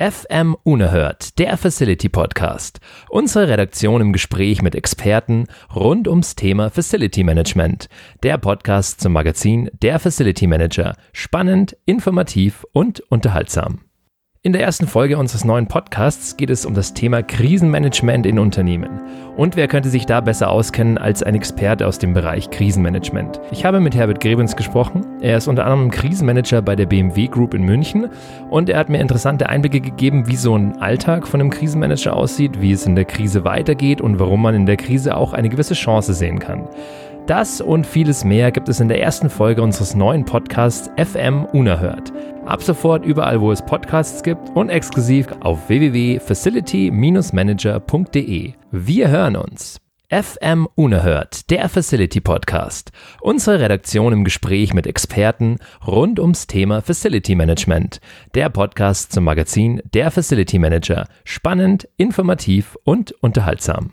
FM Unerhört, der Facility Podcast. Unsere Redaktion im Gespräch mit Experten rund ums Thema Facility Management. Der Podcast zum Magazin Der Facility Manager. Spannend, informativ und unterhaltsam. In der ersten Folge unseres neuen Podcasts geht es um das Thema Krisenmanagement in Unternehmen. Und wer könnte sich da besser auskennen als ein Experte aus dem Bereich Krisenmanagement? Ich habe mit Herbert Grebens gesprochen. Er ist unter anderem Krisenmanager bei der BMW Group in München und er hat mir interessante Einblicke gegeben, wie so ein Alltag von einem Krisenmanager aussieht, wie es in der Krise weitergeht und warum man in der Krise auch eine gewisse Chance sehen kann. Das und vieles mehr gibt es in der ersten Folge unseres neuen Podcasts FM Unerhört. Ab sofort überall, wo es Podcasts gibt und exklusiv auf www.facility-manager.de. Wir hören uns. FM Unerhört, der Facility Podcast. Unsere Redaktion im Gespräch mit Experten rund ums Thema Facility Management. Der Podcast zum Magazin Der Facility Manager. Spannend, informativ und unterhaltsam.